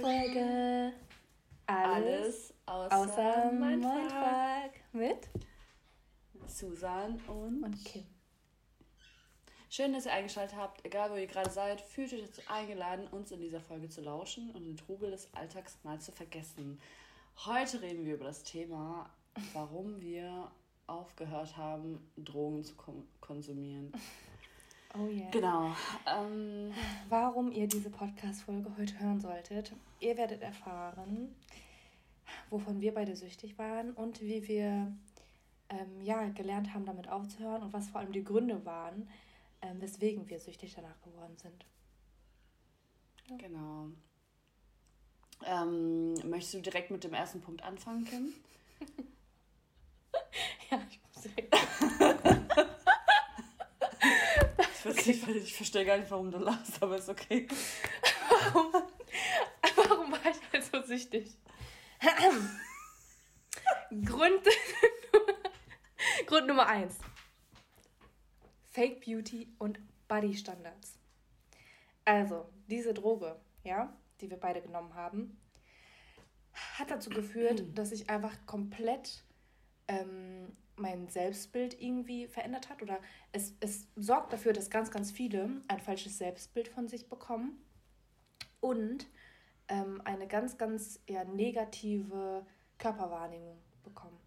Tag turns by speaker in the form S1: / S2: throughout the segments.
S1: Folge Alles, außer, außer Mindfuck. Mit
S2: Susan und, und Kim. Schön, dass ihr eingeschaltet habt. Egal, wo ihr gerade seid, fühlt euch dazu eingeladen, uns in dieser Folge zu lauschen und den Trubel des Alltags mal zu vergessen. Heute reden wir über das Thema, warum wir aufgehört haben, Drogen zu konsumieren.
S1: Oh yeah. Genau. Ähm, Warum ihr diese Podcast-Folge heute hören solltet. Ihr werdet erfahren, wovon wir beide süchtig waren und wie wir ähm, ja, gelernt haben, damit aufzuhören und was vor allem die Gründe waren, ähm, weswegen wir süchtig danach geworden sind.
S2: Ja. Genau. Ähm, möchtest du direkt mit dem ersten Punkt anfangen, Kim? ja, ich muss direkt. Ich, ich verstehe gar nicht, warum du lachst, aber ist okay.
S1: warum, warum war ich halt so süchtig? Grund, Grund Nummer eins. Fake Beauty und Body Standards. Also, diese Droge, ja, die wir beide genommen haben, hat dazu geführt, dass ich einfach komplett ähm, mein Selbstbild irgendwie verändert hat oder es, es sorgt dafür, dass ganz, ganz viele ein falsches Selbstbild von sich bekommen und ähm, eine ganz, ganz eher negative Körperwahrnehmung bekommen.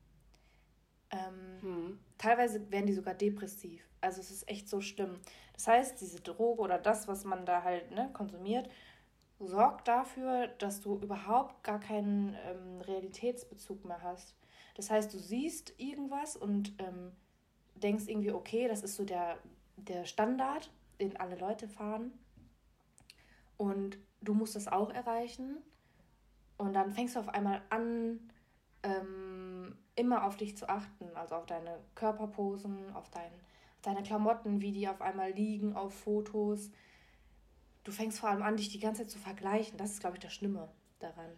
S1: Ähm, hm. Teilweise werden die sogar depressiv. Also es ist echt so schlimm. Das heißt, diese Droge oder das, was man da halt ne, konsumiert, sorgt dafür, dass du überhaupt gar keinen ähm, Realitätsbezug mehr hast. Das heißt, du siehst irgendwas und ähm, denkst irgendwie, okay, das ist so der, der Standard, den alle Leute fahren. Und du musst das auch erreichen. Und dann fängst du auf einmal an, ähm, immer auf dich zu achten, also auf deine Körperposen, auf, dein, auf deine Klamotten, wie die auf einmal liegen, auf Fotos. Du fängst vor allem an, dich die ganze Zeit zu vergleichen. Das ist, glaube ich, das Schlimme daran.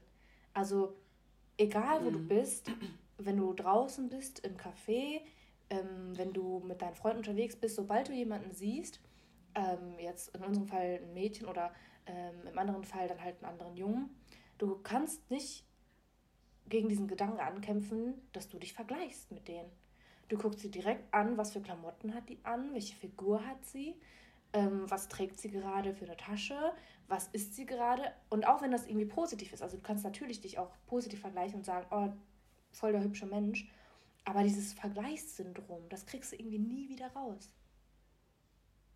S1: Also, egal wo mhm. du bist, wenn du draußen bist im Café, ähm, wenn du mit deinen Freunden unterwegs bist, sobald du jemanden siehst, ähm, jetzt in unserem Fall ein Mädchen oder ähm, im anderen Fall dann halt einen anderen Jungen, du kannst nicht gegen diesen Gedanken ankämpfen, dass du dich vergleichst mit denen. Du guckst sie direkt an, was für Klamotten hat die an, welche Figur hat sie, ähm, was trägt sie gerade für eine Tasche, was isst sie gerade. Und auch wenn das irgendwie positiv ist, also du kannst natürlich dich auch positiv vergleichen und sagen, oh, voll der hübsche Mensch. Aber dieses Vergleichssyndrom, das kriegst du irgendwie nie wieder raus.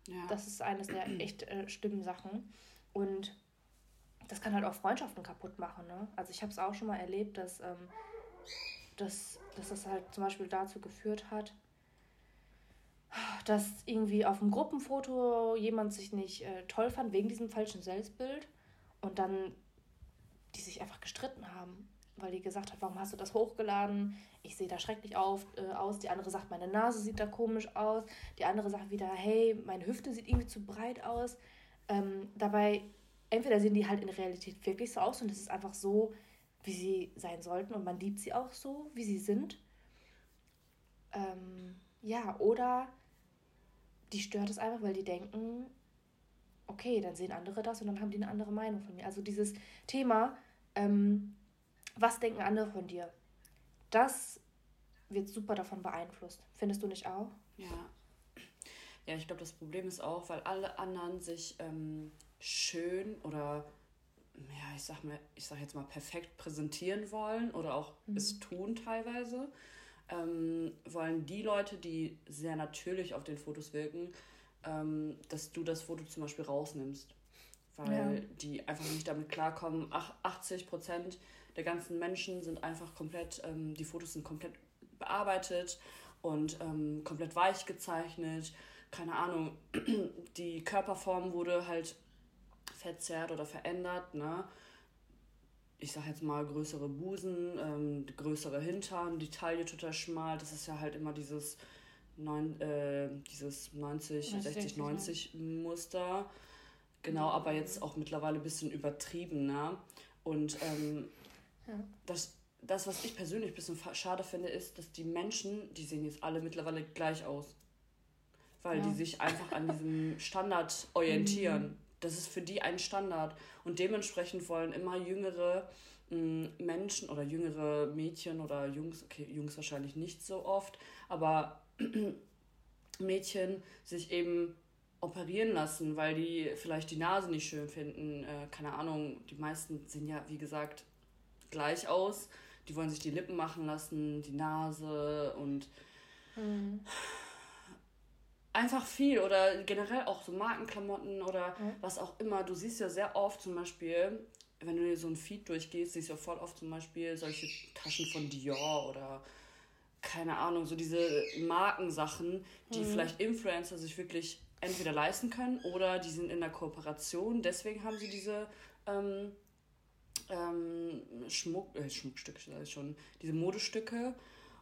S1: Ja. Das ist eines der echt äh, stimmen Sachen. Und das kann halt auch Freundschaften kaputt machen. Ne? Also ich habe es auch schon mal erlebt, dass, ähm, dass, dass das halt zum Beispiel dazu geführt hat, dass irgendwie auf dem Gruppenfoto jemand sich nicht äh, toll fand wegen diesem falschen Selbstbild und dann die sich einfach gestritten haben weil die gesagt hat, warum hast du das hochgeladen? Ich sehe da schrecklich auf, äh, aus. Die andere sagt, meine Nase sieht da komisch aus. Die andere sagt wieder, hey, meine Hüfte sieht irgendwie zu breit aus. Ähm, dabei, entweder sehen die halt in Realität wirklich so aus und es ist einfach so, wie sie sein sollten und man liebt sie auch so, wie sie sind. Ähm, ja, oder die stört es einfach, weil die denken, okay, dann sehen andere das und dann haben die eine andere Meinung von mir. Also dieses Thema, ähm, was denken andere von dir? Das wird super davon beeinflusst. Findest du nicht auch?
S2: Ja. Ja, ich glaube, das Problem ist auch, weil alle anderen sich ähm, schön oder ja, ich sag mal, ich sag jetzt mal perfekt präsentieren wollen oder auch mhm. es tun teilweise, ähm, wollen die Leute, die sehr natürlich auf den Fotos wirken, ähm, dass du das Foto zum Beispiel rausnimmst. Weil ja. die einfach nicht damit klarkommen, ach, 80 Prozent der ganzen Menschen sind einfach komplett, ähm, die Fotos sind komplett bearbeitet und ähm, komplett weich gezeichnet. Keine Ahnung, die Körperform wurde halt verzerrt oder verändert, ne? Ich sag jetzt mal größere Busen, ähm, größere Hintern, die Taille total schmal. Das ist ja halt immer dieses, neun, äh, dieses 90, 60, 90 Muster. Genau, aber jetzt auch mittlerweile ein bisschen übertrieben, ne? Und ähm, das, das, was ich persönlich ein bisschen schade finde, ist, dass die Menschen, die sehen jetzt alle mittlerweile gleich aus. Weil ja. die sich einfach an diesem Standard orientieren. Mhm. das ist für die ein Standard. Und dementsprechend wollen immer jüngere mm, Menschen oder jüngere Mädchen oder Jungs, okay, Jungs wahrscheinlich nicht so oft, aber Mädchen sich eben operieren lassen, weil die vielleicht die Nase nicht schön finden. Äh, keine Ahnung, die meisten sehen ja, wie gesagt, gleich aus. Die wollen sich die Lippen machen lassen, die Nase und mhm. einfach viel oder generell auch so Markenklamotten oder mhm. was auch immer. Du siehst ja sehr oft zum Beispiel, wenn du dir so ein Feed durchgehst, siehst du ja voll oft zum Beispiel solche Taschen von Dior oder keine Ahnung, so diese Markensachen, die mhm. vielleicht Influencer sich wirklich entweder leisten können oder die sind in der Kooperation. Deswegen haben sie diese ähm, ähm, Schmuck, äh, Schmuckstücke, sag ich schon, diese Modestücke.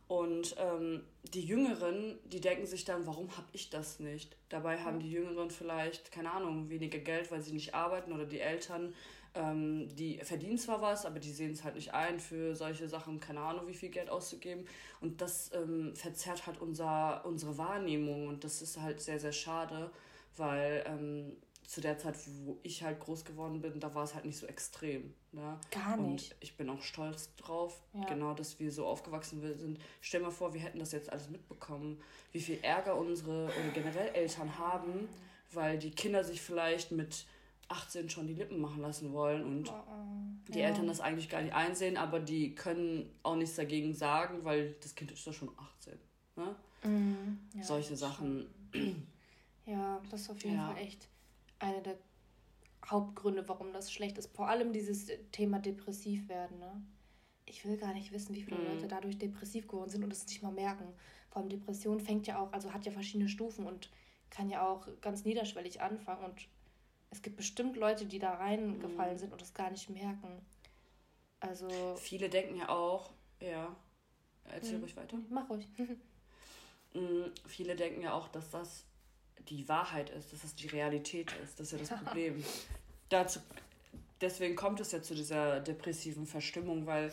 S2: Und ähm, die Jüngeren, die denken sich dann, warum habe ich das nicht? Dabei haben die Jüngeren vielleicht, keine Ahnung, weniger Geld, weil sie nicht arbeiten oder die Eltern, ähm, die verdienen zwar was, aber die sehen es halt nicht ein, für solche Sachen, keine Ahnung, wie viel Geld auszugeben. Und das ähm, verzerrt halt unser, unsere Wahrnehmung und das ist halt sehr, sehr schade, weil ähm, zu der Zeit, wo ich halt groß geworden bin, da war es halt nicht so extrem. Ne? Gar nicht. Und ich bin auch stolz drauf, ja. genau, dass wir so aufgewachsen sind. Stell mal vor, wir hätten das jetzt alles mitbekommen, wie viel Ärger unsere oder generell Eltern haben, weil die Kinder sich vielleicht mit 18 schon die Lippen machen lassen wollen und oh, oh. die ja. Eltern das eigentlich gar nicht einsehen, aber die können auch nichts dagegen sagen, weil das Kind ist ja schon 18. Ne? Mm, ja, Solche Sachen.
S1: Ja, das ist auf jeden. Fall echt einer der Hauptgründe, warum das schlecht ist. Vor allem dieses Thema depressiv werden. Ne? Ich will gar nicht wissen, wie viele mhm. Leute dadurch depressiv geworden sind und es nicht mal merken. Vor allem Depression fängt ja auch, also hat ja verschiedene Stufen und kann ja auch ganz niederschwellig anfangen. Und es gibt bestimmt Leute, die da reingefallen mhm. sind und das gar nicht merken. Also.
S2: Viele denken ja auch, ja. Erzähl mhm. ruhig weiter.
S1: Mach ruhig.
S2: Mhm, viele denken ja auch, dass das die Wahrheit ist, dass es die Realität ist. Das ist ja das Problem. Dazu, deswegen kommt es ja zu dieser depressiven Verstimmung, weil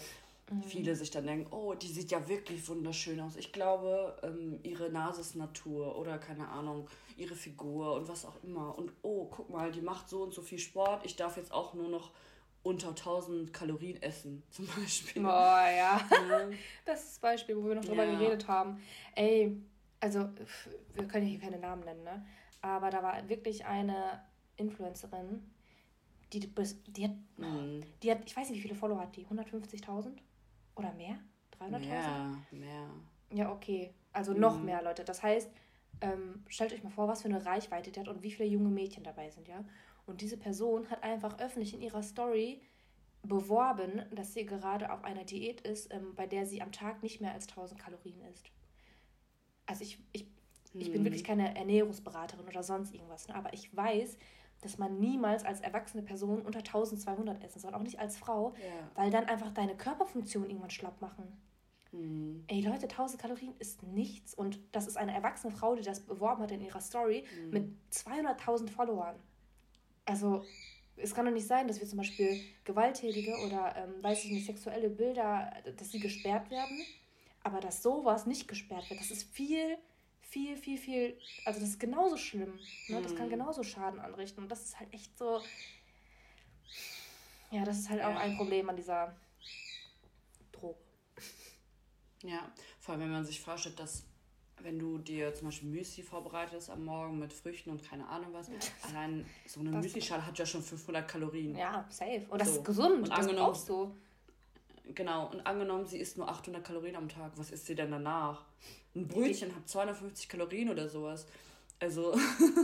S2: mhm. viele sich dann denken, oh, die sieht ja wirklich wunderschön aus. Ich glaube, ähm, ihre Nase ist Natur oder keine Ahnung, ihre Figur und was auch immer. Und oh, guck mal, die macht so und so viel Sport. Ich darf jetzt auch nur noch unter 1000 Kalorien essen, zum Beispiel. Boah,
S1: ja. Mhm. Das ist das Beispiel, wo wir noch drüber ja. geredet haben. Ey, also wir können hier keine Namen nennen, ne? Aber da war wirklich eine Influencerin, die, die, hat, mhm. die hat, ich weiß nicht, wie viele Follower hat die? 150.000? Oder mehr? 300.000? Mehr, mehr. Ja, okay. Also mhm. noch mehr Leute. Das heißt, ähm, stellt euch mal vor, was für eine Reichweite die hat und wie viele junge Mädchen dabei sind, ja? Und diese Person hat einfach öffentlich in ihrer Story beworben, dass sie gerade auf einer Diät ist, ähm, bei der sie am Tag nicht mehr als 1000 Kalorien isst also ich, ich, ich bin wirklich mhm. keine Ernährungsberaterin oder sonst irgendwas, ne? aber ich weiß, dass man niemals als erwachsene Person unter 1200 essen soll, auch nicht als Frau, ja. weil dann einfach deine Körperfunktion irgendwann schlapp machen. Mhm. Ey Leute, 1000 Kalorien ist nichts und das ist eine erwachsene Frau, die das beworben hat in ihrer Story mhm. mit 200.000 Followern. Also es kann doch nicht sein, dass wir zum Beispiel gewalttätige oder, ähm, weiß ich nicht, sexuelle Bilder, dass sie gesperrt werden aber dass sowas nicht gesperrt wird, das ist viel, viel, viel, viel, also das ist genauso schlimm. Ne? Das kann mhm. genauso Schaden anrichten. Und das ist halt echt so. Ja, das ist halt auch ein Problem an dieser Droge.
S2: Ja, vor allem wenn man sich vorstellt, dass wenn du dir zum Beispiel Müsli vorbereitest am Morgen mit Früchten und keine Ahnung was, allein so eine Müslischale hat ja schon 500 Kalorien.
S1: Ja, safe. Und das so. ist gesund. Und das brauchst
S2: du. Genau, und angenommen, sie isst nur 800 Kalorien am Tag, was isst sie denn danach? Ein Brötchen hat 250 Kalorien oder sowas. Also,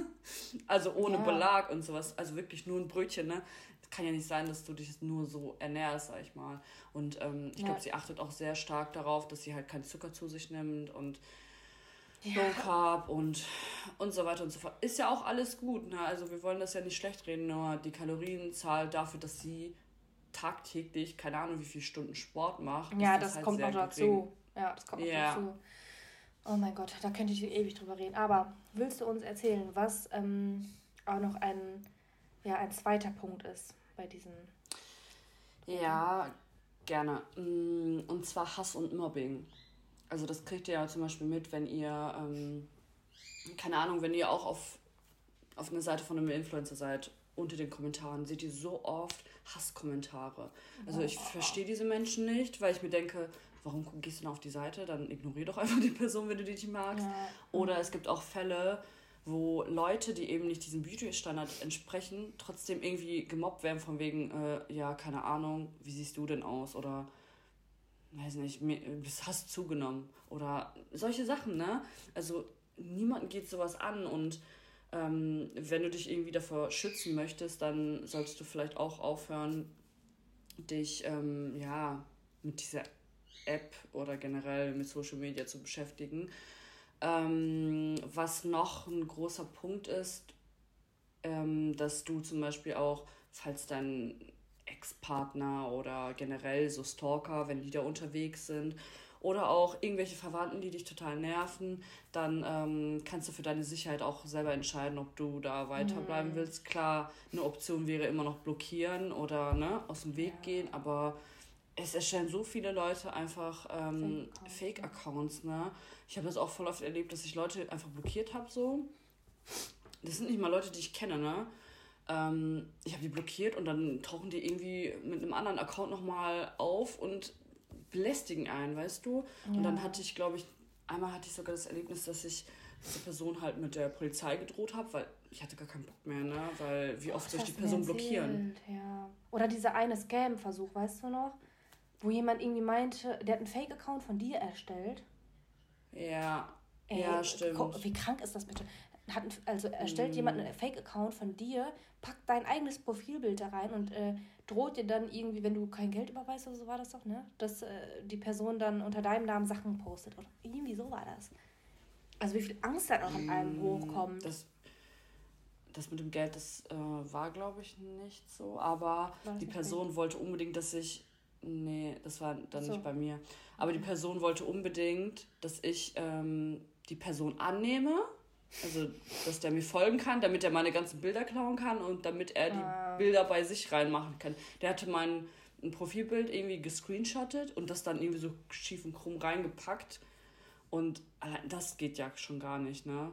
S2: also ohne ja. Belag und sowas. Also wirklich nur ein Brötchen, ne? Kann ja nicht sein, dass du dich nur so ernährst, sag ich mal. Und ähm, ich ja. glaube, sie achtet auch sehr stark darauf, dass sie halt keinen Zucker zu sich nimmt und ja. Low Carb und, und so weiter und so fort. Ist ja auch alles gut, ne? Also wir wollen das ja nicht schlecht reden, nur die Kalorienzahl dafür, dass sie tagtäglich, keine Ahnung, wie viele Stunden Sport macht. Ja, das, das halt kommt noch
S1: dazu. Ja, das kommt noch ja. dazu. Oh mein Gott, da könnte ich ewig drüber reden. Aber willst du uns erzählen, was ähm, auch noch ein, ja, ein zweiter Punkt ist bei diesen.
S2: Ja, gerne. Mm, und zwar Hass und Mobbing. Also das kriegt ihr ja zum Beispiel mit, wenn ihr, ähm, keine Ahnung, wenn ihr auch auf, auf einer Seite von einem Influencer seid unter den Kommentaren seht ihr so oft Hasskommentare. Also ich verstehe diese Menschen nicht, weil ich mir denke, warum gehst du denn auf die Seite? Dann ignoriere doch einfach die Person, wenn du die nicht magst. Ja. Oder es gibt auch Fälle, wo Leute, die eben nicht diesem Beauty-Standard entsprechen, trotzdem irgendwie gemobbt werden von wegen, äh, ja, keine Ahnung, wie siehst du denn aus? Oder, weiß nicht, hast zugenommen? Oder solche Sachen, ne? Also niemanden geht sowas an und ähm, wenn du dich irgendwie davor schützen möchtest, dann solltest du vielleicht auch aufhören, dich, ähm, ja, mit dieser App oder generell mit Social Media zu beschäftigen. Ähm, was noch ein großer Punkt ist, ähm, dass du zum Beispiel auch, falls dein Ex-Partner oder generell so Stalker, wenn die da unterwegs sind, oder auch irgendwelche Verwandten, die dich total nerven, dann ähm, kannst du für deine Sicherheit auch selber entscheiden, ob du da weiterbleiben mhm. willst. Klar, eine Option wäre immer noch blockieren oder ne, aus dem Weg ja. gehen, aber es erstellen so viele Leute einfach ähm, Fake-Accounts, ne? Ich habe das auch voll oft erlebt, dass ich Leute einfach blockiert habe, so. Das sind nicht mal Leute, die ich kenne, ne? Ähm, ich habe die blockiert und dann tauchen die irgendwie mit einem anderen Account nochmal auf und belästigen einen, weißt du? Ja. Und dann hatte ich, glaube ich, einmal hatte ich sogar das Erlebnis, dass ich diese Person halt mit der Polizei gedroht habe, weil ich hatte gar keinen Bock mehr, ne? Weil wie oft soll ich die Person blockieren?
S1: Ja. Oder dieser eine Scam-Versuch, weißt du noch? wo jemand irgendwie meinte, der hat einen Fake-Account von dir erstellt. Ja, Ey, ja, stimmt. Wie krank ist das bitte? Hat, also erstellt mm. jemand einen Fake-Account von dir, packt dein eigenes Profilbild da rein und äh, droht dir dann irgendwie, wenn du kein Geld überweist oder so war das doch, ne? Dass äh, die Person dann unter deinem Namen Sachen postet. Oder irgendwie so war das. Also wie viel Angst da noch an einem mm, hochkommt.
S2: Das, das mit dem Geld, das äh, war, glaube ich, nicht so. Aber die Person nicht? wollte unbedingt, dass ich Nee, das war dann so. nicht bei mir. Aber die Person wollte unbedingt, dass ich ähm, die Person annehme. Also, dass der mir folgen kann, damit er meine ganzen Bilder klauen kann und damit er die ah. Bilder bei sich reinmachen kann. Der hatte mein ein Profilbild irgendwie gescreenshottet und das dann irgendwie so schief und krumm reingepackt. Und allein das geht ja schon gar nicht, ne?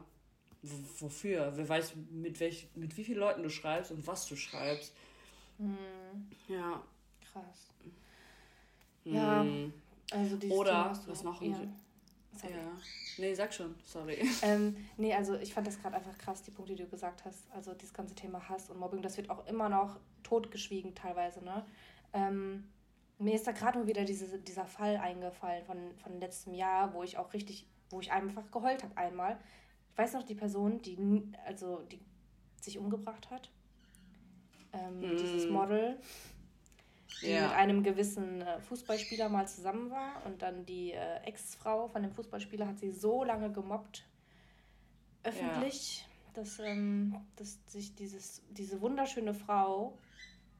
S2: W wofür? Wer weiß, mit, welch, mit wie vielen Leuten du schreibst und was du schreibst. Mhm. Ja. Krass. Ja, hm. also dieses Oder, was noch ein... Ja. Ja. Nee, sag schon, sorry.
S1: Ähm, nee, also ich fand das gerade einfach krass, die Punkte, die du gesagt hast. Also dieses ganze Thema Hass und Mobbing, das wird auch immer noch totgeschwiegen teilweise, ne? Ähm, mir ist da gerade nur wieder diese, dieser Fall eingefallen von, von letztem Jahr, wo ich auch richtig, wo ich einfach geheult habe einmal. Ich weiß noch, die Person, die also die sich umgebracht hat. Ähm, mm. Dieses Model, die ja. mit einem gewissen äh, Fußballspieler mal zusammen war und dann die äh, Ex-Frau von dem Fußballspieler hat sie so lange gemobbt, öffentlich, ja. dass, ähm, dass sich dieses, diese wunderschöne Frau,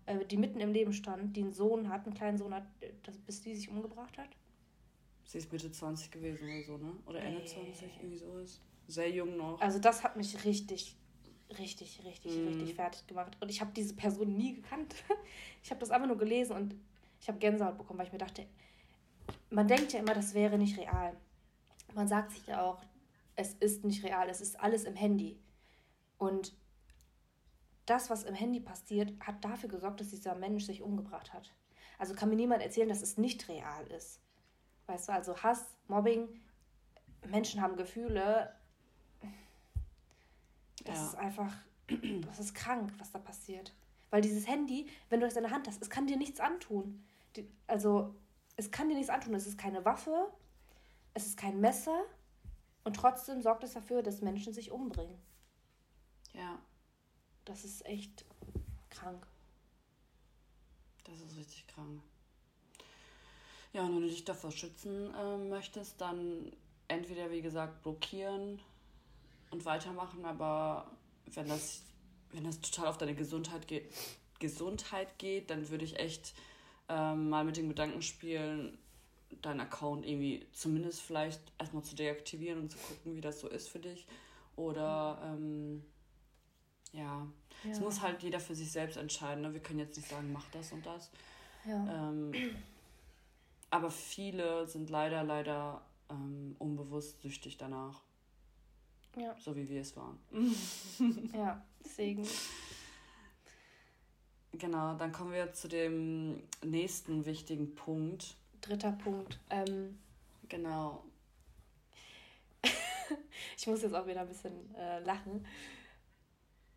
S1: äh, die mitten im Leben stand, die einen Sohn hat, einen kleinen Sohn hat, dass, bis die sich umgebracht hat.
S2: Sie ist Mitte 20 gewesen oder so, ne? Oder Ende 20, irgendwie so ist. Sehr jung noch.
S1: Also das hat mich richtig richtig, richtig, mhm. richtig fertig gemacht. Und ich habe diese Person nie gekannt. Ich habe das einfach nur gelesen und ich habe Gänsehaut bekommen, weil ich mir dachte, man denkt ja immer, das wäre nicht real. Man sagt sich ja auch, es ist nicht real, es ist alles im Handy. Und das, was im Handy passiert, hat dafür gesorgt, dass dieser Mensch sich umgebracht hat. Also kann mir niemand erzählen, dass es nicht real ist. Weißt du, also Hass, Mobbing, Menschen haben Gefühle, das ja. ist einfach, das ist krank, was da passiert. Weil dieses Handy, wenn du es in der Hand hast, es kann dir nichts antun. Die, also, es kann dir nichts antun. Es ist keine Waffe, es ist kein Messer und trotzdem sorgt es dafür, dass Menschen sich umbringen. Ja. Das ist echt krank.
S2: Das ist richtig krank. Ja, und wenn du dich davor schützen äh, möchtest, dann entweder, wie gesagt, blockieren, und weitermachen, aber wenn das, wenn das total auf deine Gesundheit geht, Gesundheit geht, dann würde ich echt ähm, mal mit dem Gedanken spielen, deinen Account irgendwie zumindest vielleicht erstmal zu deaktivieren und zu gucken, wie das so ist für dich. Oder ähm, ja, es muss halt jeder für sich selbst entscheiden. Ne? Wir können jetzt nicht sagen, mach das und das. Ja. Ähm, aber viele sind leider, leider ähm, unbewusst süchtig danach. Ja. So wie wir es waren.
S1: ja, deswegen.
S2: Genau, dann kommen wir zu dem nächsten wichtigen Punkt.
S1: Dritter Punkt. Ähm,
S2: genau.
S1: ich muss jetzt auch wieder ein bisschen äh, lachen.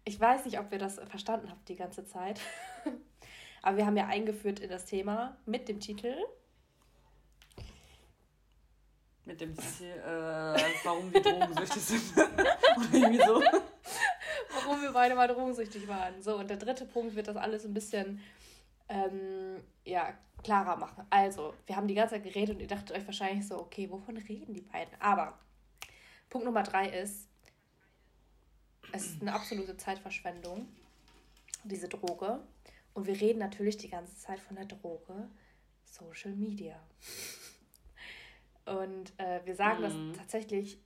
S1: Ich weiß nicht, ob ihr das verstanden habt die ganze Zeit. Aber wir haben ja eingeführt in das Thema mit dem Titel.
S2: Mit dem Ziel, äh, warum wir drogensüchtig sind. Oder irgendwie so.
S1: Warum wir beide mal drogensüchtig waren. So, und der dritte Punkt wird das alles ein bisschen ähm, ja, klarer machen. Also, wir haben die ganze Zeit geredet und ihr dachtet euch wahrscheinlich so, okay, wovon reden die beiden? Aber Punkt Nummer drei ist, es ist eine absolute Zeitverschwendung, diese Droge. Und wir reden natürlich die ganze Zeit von der Droge Social Media. Und äh, wir sagen mhm. das tatsächlich,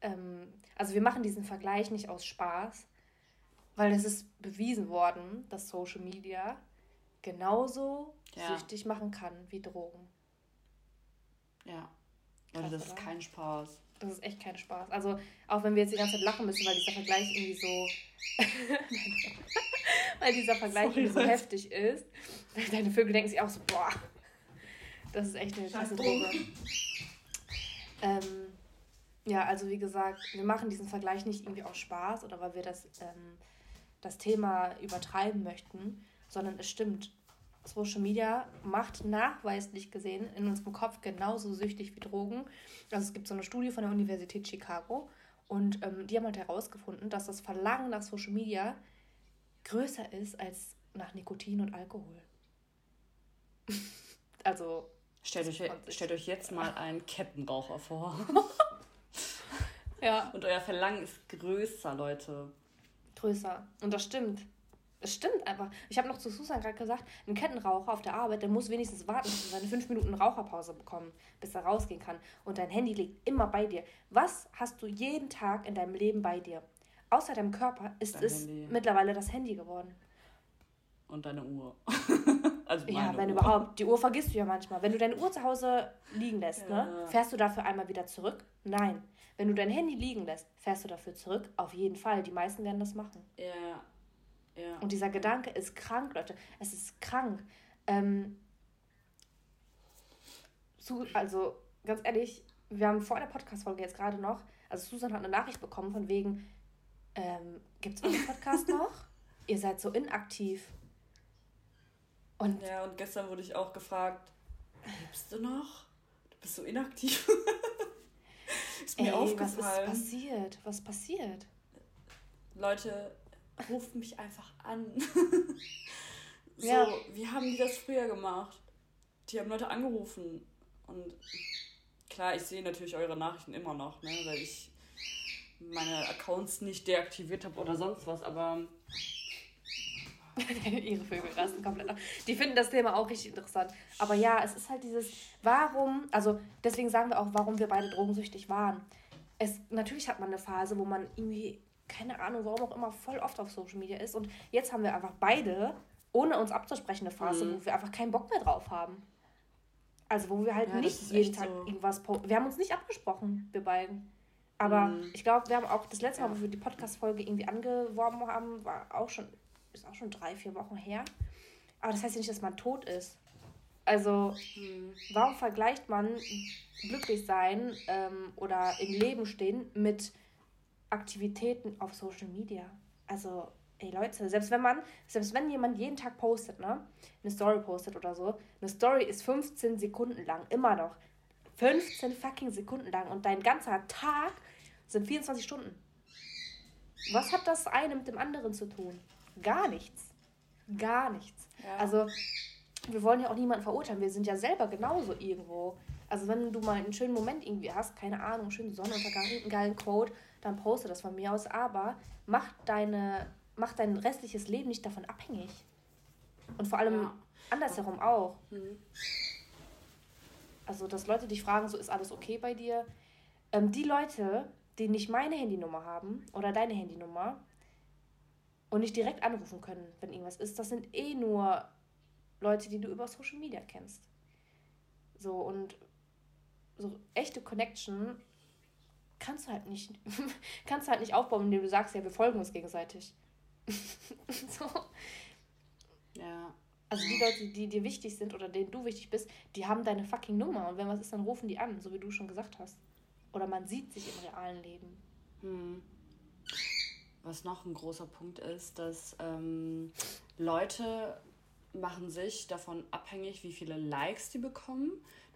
S1: ähm, also wir machen diesen Vergleich nicht aus Spaß, weil es ist bewiesen worden, dass Social Media genauso ja. süchtig machen kann wie Drogen.
S2: Ja. Leute, das ist kein Spaß.
S1: Das ist echt kein Spaß. Also, auch wenn wir jetzt die ganze Zeit lachen müssen, weil dieser Vergleich irgendwie so. weil dieser Vergleich Sorry, irgendwie so heftig ist. Deine Vögel denken sich auch so, boah, das ist echt eine krasse Droge. Ähm, ja, also wie gesagt, wir machen diesen Vergleich nicht irgendwie aus Spaß oder weil wir das, ähm, das Thema übertreiben möchten, sondern es stimmt. Social Media macht nachweislich gesehen in unserem Kopf genauso süchtig wie Drogen. Also es gibt so eine Studie von der Universität Chicago und ähm, die haben halt herausgefunden, dass das Verlangen nach Social Media größer ist als nach Nikotin und Alkohol. also
S2: stellt euch, stellt euch jetzt mal einen Kettenraucher vor. ja. Und euer Verlangen ist größer, Leute.
S1: Größer. Und das stimmt. Es stimmt einfach. Ich habe noch zu Susan gerade gesagt, ein Kettenraucher auf der Arbeit, der muss wenigstens warten, bis er seine fünf Minuten Raucherpause bekommen, bis er rausgehen kann. Und dein Handy liegt immer bei dir. Was hast du jeden Tag in deinem Leben bei dir? Außer deinem Körper ist dein es Handy. mittlerweile das Handy geworden.
S2: Und deine Uhr. also
S1: ja, wenn Uhr. überhaupt. Die Uhr vergisst du ja manchmal. Wenn du deine Uhr zu Hause liegen lässt, ne, ja. ne, fährst du dafür einmal wieder zurück? Nein. Wenn du dein Handy liegen lässt, fährst du dafür zurück? Auf jeden Fall. Die meisten werden das machen.
S2: Ja. Ja.
S1: Und dieser Gedanke ist krank, Leute. Es ist krank. Ähm, zu, also, ganz ehrlich, wir haben vor der Podcast-Folge jetzt gerade noch, also Susan hat eine Nachricht bekommen von wegen, ähm, gibt es euren Podcast noch? Ihr seid so inaktiv.
S2: Und ja, und gestern wurde ich auch gefragt, lebst du noch? Du bist so inaktiv.
S1: ist mir Ey, aufgefallen. Was ist passiert? Was passiert?
S2: Leute, ruft mich einfach an. so, ja. wie haben die das früher gemacht? Die haben Leute angerufen. Und klar, ich sehe natürlich eure Nachrichten immer noch, ne, weil ich meine Accounts nicht deaktiviert habe oder sonst was, aber.
S1: Ihre Vögel rasten komplett auf. Die finden das Thema auch richtig interessant. Aber ja, es ist halt dieses, warum, also deswegen sagen wir auch, warum wir beide drogensüchtig waren. Es, natürlich hat man eine Phase, wo man irgendwie keine Ahnung, warum auch immer, voll oft auf Social Media ist. Und jetzt haben wir einfach beide, ohne uns abzusprechen, eine Phase, mhm. wo wir einfach keinen Bock mehr drauf haben. Also wo wir halt ja, nicht jeden Tag so. irgendwas posten. Wir haben uns nicht abgesprochen, wir beiden. Aber mhm. ich glaube, wir haben auch das letzte Mal, ja. wo wir die Podcast-Folge irgendwie angeworben haben, war auch schon, ist auch schon drei, vier Wochen her. Aber das heißt ja nicht, dass man tot ist. Also, mhm. warum vergleicht man glücklich sein ähm, oder im Leben stehen mit Aktivitäten auf Social Media. Also, ey Leute, selbst wenn man, selbst wenn jemand jeden Tag postet, ne, eine Story postet oder so, eine Story ist 15 Sekunden lang, immer noch. 15 fucking Sekunden lang und dein ganzer Tag sind 24 Stunden. Was hat das eine mit dem anderen zu tun? Gar nichts. Gar nichts. Ja. Also, wir wollen ja auch niemanden verurteilen. Wir sind ja selber genauso irgendwo. Also, wenn du mal einen schönen Moment irgendwie hast, keine Ahnung, schönen Sonnenuntergang, einen geilen Quote, dann poste das von mir aus, aber mach, deine, mach dein restliches Leben nicht davon abhängig. Und vor allem ja. andersherum auch. Mhm. Also, dass Leute dich fragen, so ist alles okay bei dir. Ähm, die Leute, die nicht meine Handynummer haben oder deine Handynummer und nicht direkt anrufen können, wenn irgendwas ist, das sind eh nur Leute, die du über Social Media kennst. So, und so echte Connection kannst du halt nicht, kannst du halt nicht aufbauen, indem du sagst, ja, wir folgen uns gegenseitig. so.
S2: Ja.
S1: Also die Leute, die dir wichtig sind oder denen du wichtig bist, die haben deine fucking Nummer. Und wenn was ist, dann rufen die an, so wie du schon gesagt hast. Oder man sieht sich im realen Leben.
S2: Hm. Was noch ein großer Punkt ist, dass ähm, Leute machen sich davon abhängig, wie viele Likes die bekommen.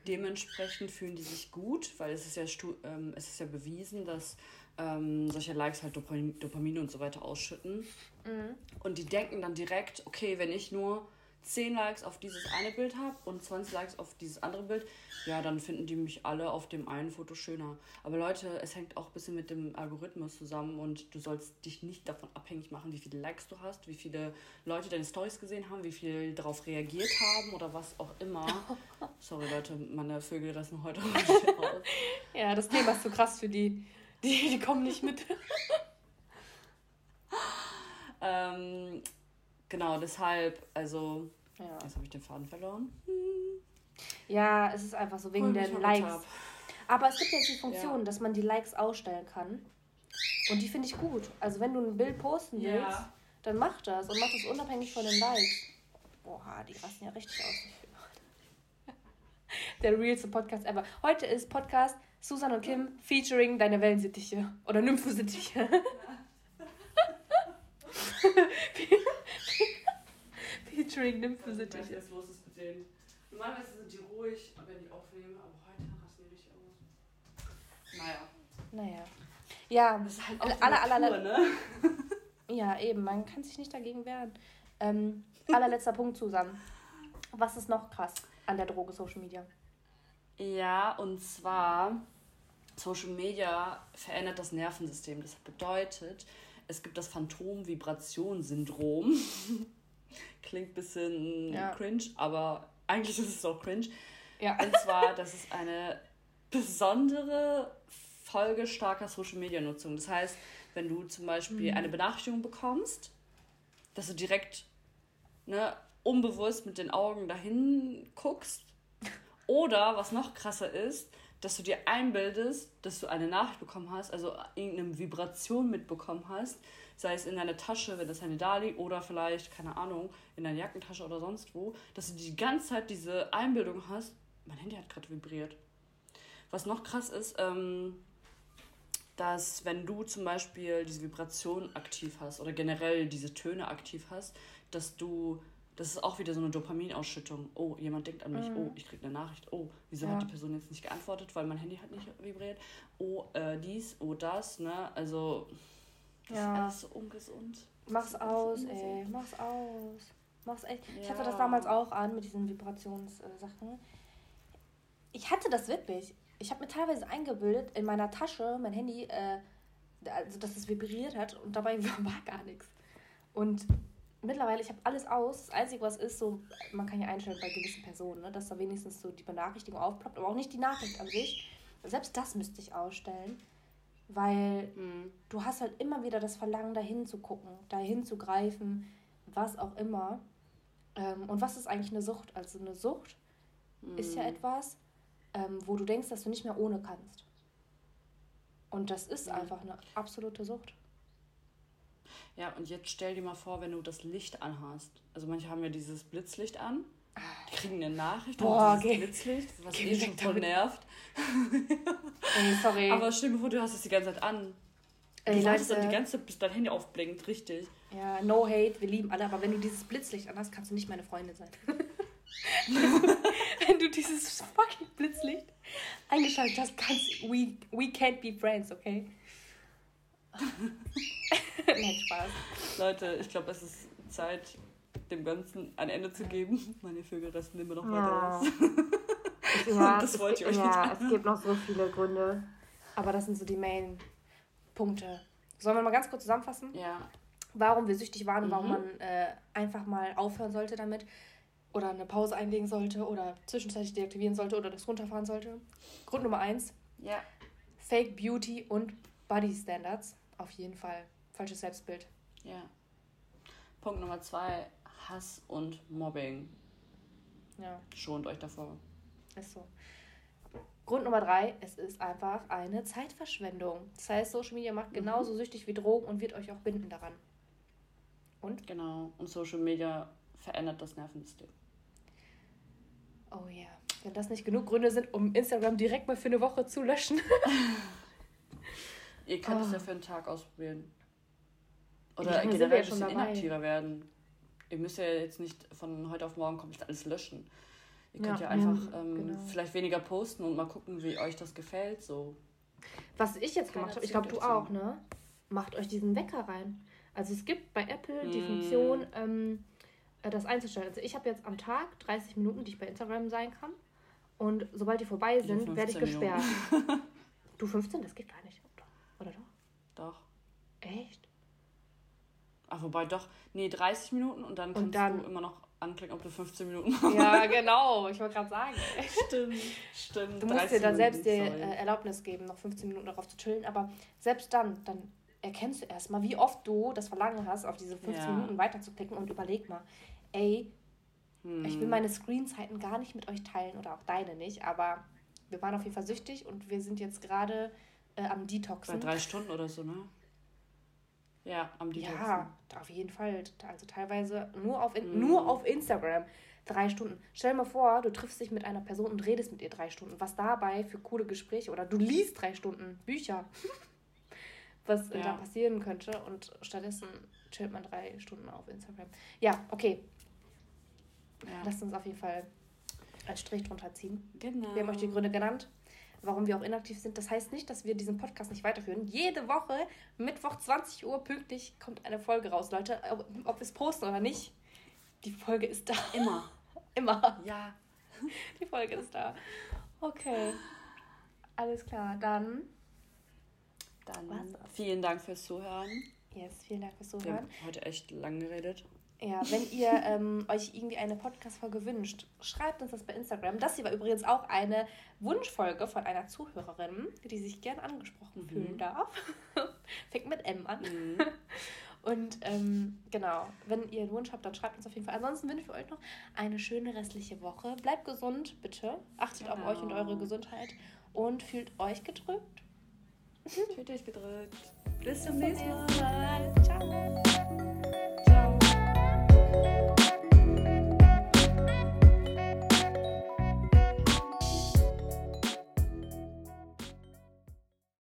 S2: Dementsprechend fühlen die sich gut, weil es ist ja, ähm, es ist ja bewiesen, dass ähm, solche Likes halt Dopamin, Dopamin und so weiter ausschütten.
S1: Mhm.
S2: Und die denken dann direkt, okay, wenn ich nur 10 Likes auf dieses eine Bild habe und 20 Likes auf dieses andere Bild, ja, dann finden die mich alle auf dem einen Foto schöner. Aber Leute, es hängt auch ein bisschen mit dem Algorithmus zusammen und du sollst dich nicht davon abhängig machen, wie viele Likes du hast, wie viele Leute deine Stories gesehen haben, wie viel darauf reagiert haben oder was auch immer. Sorry Leute, meine Vögel lassen heute aus.
S1: Ja, das Thema ist so krass für die. Die, die kommen nicht mit.
S2: ähm, genau, deshalb, also,
S1: Ja.
S2: jetzt habe ich den Faden verloren.
S1: Ja, es ist einfach so wegen der Likes.
S2: ab.
S1: Aber es gibt jetzt die Funktion,
S2: Ja.
S1: dass man die Likes ausstellen kann. Und die finde ich gut. Also wenn du ein Bild posten willst,
S2: Ja.
S1: dann mach das und mach das unabhängig von den Likes. Boah, die rasten ja richtig aus. Der realste Podcast ever. Heute ist Podcast Susan und Kim featuring deine Wellensittiche oder Nymphensittiche. featuring Nymphensittiche.
S2: was los ist mit denen. Normalerweise sind die ruhig, wenn ich aufnehme, aber heute rasten die richtig aus. Naja.
S1: Naja. Ja,
S2: Das ist halt auch die
S1: aller, aller,
S2: Natur, ne?
S1: Ja, eben, man kann sich nicht dagegen wehren. Ähm, allerletzter Punkt zusammen. Was ist noch krass an der Droge Social Media?
S2: Ja, und zwar Social Media verändert das Nervensystem. Das bedeutet, es gibt das Phantom-Vibration-Syndrom. Klingt ein bisschen
S1: Ja.
S2: cringe, aber eigentlich ist es auch cringe.
S1: Ja.
S2: Und zwar, das ist eine besondere Folge starker Social Media Nutzung. Das heißt, wenn du zum Beispiel
S1: Mhm.
S2: eine Benachrichtigung bekommst, dass du direkt ne, unbewusst mit den Augen dahin guckst. Oder was noch krasser ist, dass du dir einbildest, dass du eine Nachricht bekommen hast, also irgendeine Vibration mitbekommen hast, sei es in deiner Tasche, wenn das Handy da liegt, oder vielleicht, keine Ahnung, in deiner Jackentasche oder sonst wo, dass du die ganze Zeit diese Einbildung hast, mein Handy hat gerade vibriert. Was noch krass ist, ähm, dass wenn du zum Beispiel diese Vibration aktiv hast oder generell diese Töne aktiv hast, dass du, das ist auch wieder so eine Dopaminausschüttung. Oh, jemand denkt an mich.
S1: Mhm.
S2: Oh, ich krieg eine Nachricht. Oh, wieso
S1: Ja.
S2: hat die Person jetzt nicht geantwortet, weil mein Handy hat nicht vibriert. Oh, äh, dies, oh, das, ne? Also, das
S1: Ja.
S2: ist alles so ungesund.
S1: Mach's aus,
S2: ungesund.
S1: ey. Mach's aus. Mach's echt. Ich
S2: Ja.
S1: hatte das damals auch an mit diesen Vibrationssachen. Ich hatte das wirklich. Ich habe mir teilweise eingebildet, in meiner Tasche, mein Handy, äh, also dass es vibriert hat und dabei war gar nichts. Und mittlerweile, ich habe alles aus. Das Einzige, was ist, so, man kann ja einstellen bei gewissen Personen, ne, dass da wenigstens so die Benachrichtigung aufploppt, aber auch nicht die Nachricht an sich. Selbst das müsste ich ausstellen, weil
S2: Mhm.
S1: du hast halt immer wieder das Verlangen, dahin zu gucken, dahin zu greifen, was auch immer. Ähm, und was ist eigentlich eine Sucht? Also eine Sucht ist ja
S2: Mhm.
S1: etwas, ähm, wo du denkst, dass du nicht mehr ohne kannst. Und das ist
S2: Mhm.
S1: einfach eine absolute Sucht.
S2: Ja, und jetzt stell dir mal vor, wenn du das Licht anhast. Also manche haben ja dieses Blitzlicht an. Die kriegen eine Nachricht
S1: Boah,
S2: dieses
S1: geh-
S2: Blitzlicht, was
S1: geh
S2: eh schon voll
S1: damit.
S2: nervt.
S1: Ey, sorry.
S2: Aber stell dir vor, du hast es die ganze Zeit an. Du
S1: Ey,
S2: wartest dann die
S1: Leute,
S2: ganze Zeit, bis dein Handy aufblinkt, richtig.
S1: ja, no hate, wir lieben alle, aber wenn du dieses Blitzlicht anhast, kannst du nicht meine Freundin sein. wenn du dieses fucking Blitzlicht eingeschaltet hast, kannst we, we can't be friends, okay? Nein, Spaß.
S2: Leute, ich glaube, es ist Zeit, dem Ganzen ein Ende zu geben. Meine Vögel resten immer noch weiter
S1: Ja.
S2: aus.
S1: Ja,
S2: Das
S1: es
S2: wollt ihr
S1: gibt-
S2: euch
S1: ja,
S2: nicht
S1: es gibt noch so viele Gründe. Aber das sind so die Main-Punkte. Sollen wir mal ganz kurz zusammenfassen,
S2: Ja,
S1: warum wir süchtig waren und warum
S2: Mhm.
S1: man äh, einfach mal aufhören sollte damit oder eine Pause einlegen sollte oder zwischenzeitlich deaktivieren sollte oder das runterfahren sollte. Grund Nummer eins,
S2: ja.
S1: Fake Beauty und Body Standards. Auf jeden Fall. Falsches Selbstbild.
S2: Ja. Punkt Nummer zwei, Hass und Mobbing.
S1: Ja,
S2: Schont euch davor.
S1: ist so. Grund Nummer drei, es ist einfach eine Zeitverschwendung. Das heißt, Social Media macht genauso süchtig wie Drogen und wird euch auch binden daran. Und?
S2: Genau. Und Social Media verändert das Nervensystem.
S1: Oh ja. Wenn das nicht genug Gründe sind, um Instagram direkt mal für eine Woche zu löschen.
S2: Ihr könnt
S1: Oh.
S2: es ja für einen Tag ausprobieren. Oder generell ein bisschen inaktiver werden. Ihr müsst ja jetzt nicht von heute auf morgen komplett alles löschen. Ihr könnt
S1: Ja,
S2: ja, einfach
S1: ja,
S2: ähm,
S1: genau.
S2: vielleicht weniger posten und mal gucken, wie euch das gefällt. So.
S1: Was ich jetzt gemacht habe, ich glaube, du auch, ne? Macht euch diesen Wecker rein. Also es gibt bei Apple die
S2: Mm.
S1: Funktion, ähm, äh, das einzustellen. Also ich habe jetzt am Tag 30 Minuten, die ich bei Instagram sein kann. Und sobald die vorbei sind, werde ich
S2: 15
S1: gesperrt. du 15? Das geht gar nicht. Oder doch?
S2: Doch.
S1: Echt?
S2: Ach, wobei doch. Nee, 30 Minuten und dann kannst
S1: dann-
S2: du immer noch anklicken, ob du 15 Minuten
S1: Ja, genau. Ich wollte gerade sagen.
S2: Stimmt. Stimmt.
S1: Du musst
S2: 30
S1: dir dann selbst die äh, Erlaubnis geben, noch 15 Minuten darauf zu chillen. Aber selbst dann, dann erkennst du erstmal, wie oft du das Verlangen hast, auf diese 15
S2: Ja.
S1: Minuten weiterzuklicken und überleg mal, ey,
S2: Hm.
S1: ich will meine Screenzeiten gar nicht mit euch teilen oder auch deine nicht, aber wir waren auf jeden Fall süchtig und wir sind jetzt gerade äh, am
S2: Bei
S1: Detoxen.
S2: drei Stunden oder so, ne? Ja, am Detoxen.
S1: Ja, auf jeden Fall. Also teilweise nur auf, in,
S2: Mhm.
S1: nur auf Instagram. Drei Stunden. Stell dir mal vor, du triffst dich mit einer Person und redest mit ihr drei Stunden. Was dabei für coole Gespräche oder du liest drei Stunden Bücher. Was
S2: Ja.
S1: da passieren könnte und stattdessen chillt man drei Stunden auf Instagram. Ja, okay.
S2: Ja.
S1: Lasst uns auf jeden Fall einen Strich drunter ziehen.
S2: genau.
S1: Wir haben euch die Gründe genannt, warum wir auch inaktiv sind. Das heißt nicht, dass wir diesen Podcast nicht weiterführen. Jede Woche, Mittwoch 20 Uhr pünktlich, kommt eine Folge raus, Leute. Ob, ob wir es posten oder nicht, die Folge ist da.
S2: Immer.
S1: Immer.
S2: Ja.
S1: Die Folge ist da. Okay. Alles klar. Dann,
S2: Dann vielen Dank fürs Zuhören.
S1: yes, vielen Dank fürs
S2: Wir
S1: Zuhören.
S2: haben heute echt lang geredet.
S1: Ja, wenn ihr ähm, euch irgendwie eine Podcast-Folge wünscht, schreibt uns das bei Instagram. Das hier war übrigens auch eine Wunschfolge von einer Zuhörerin, die sich gern angesprochen
S2: Mhm.
S1: fühlen darf. Fängt mit M an.
S2: Mhm.
S1: Und ähm, genau, wenn ihr einen Wunsch habt, dann schreibt uns auf jeden Fall. Ansonsten wünschen wir euch noch eine schöne restliche Woche. Bleibt gesund, bitte. Achtet auf
S2: Genau.
S1: euch und eure Gesundheit und fühlt euch gedrückt.
S2: Fühlt euch gedrückt. Bis zum nächsten.
S1: Mal. Ciao.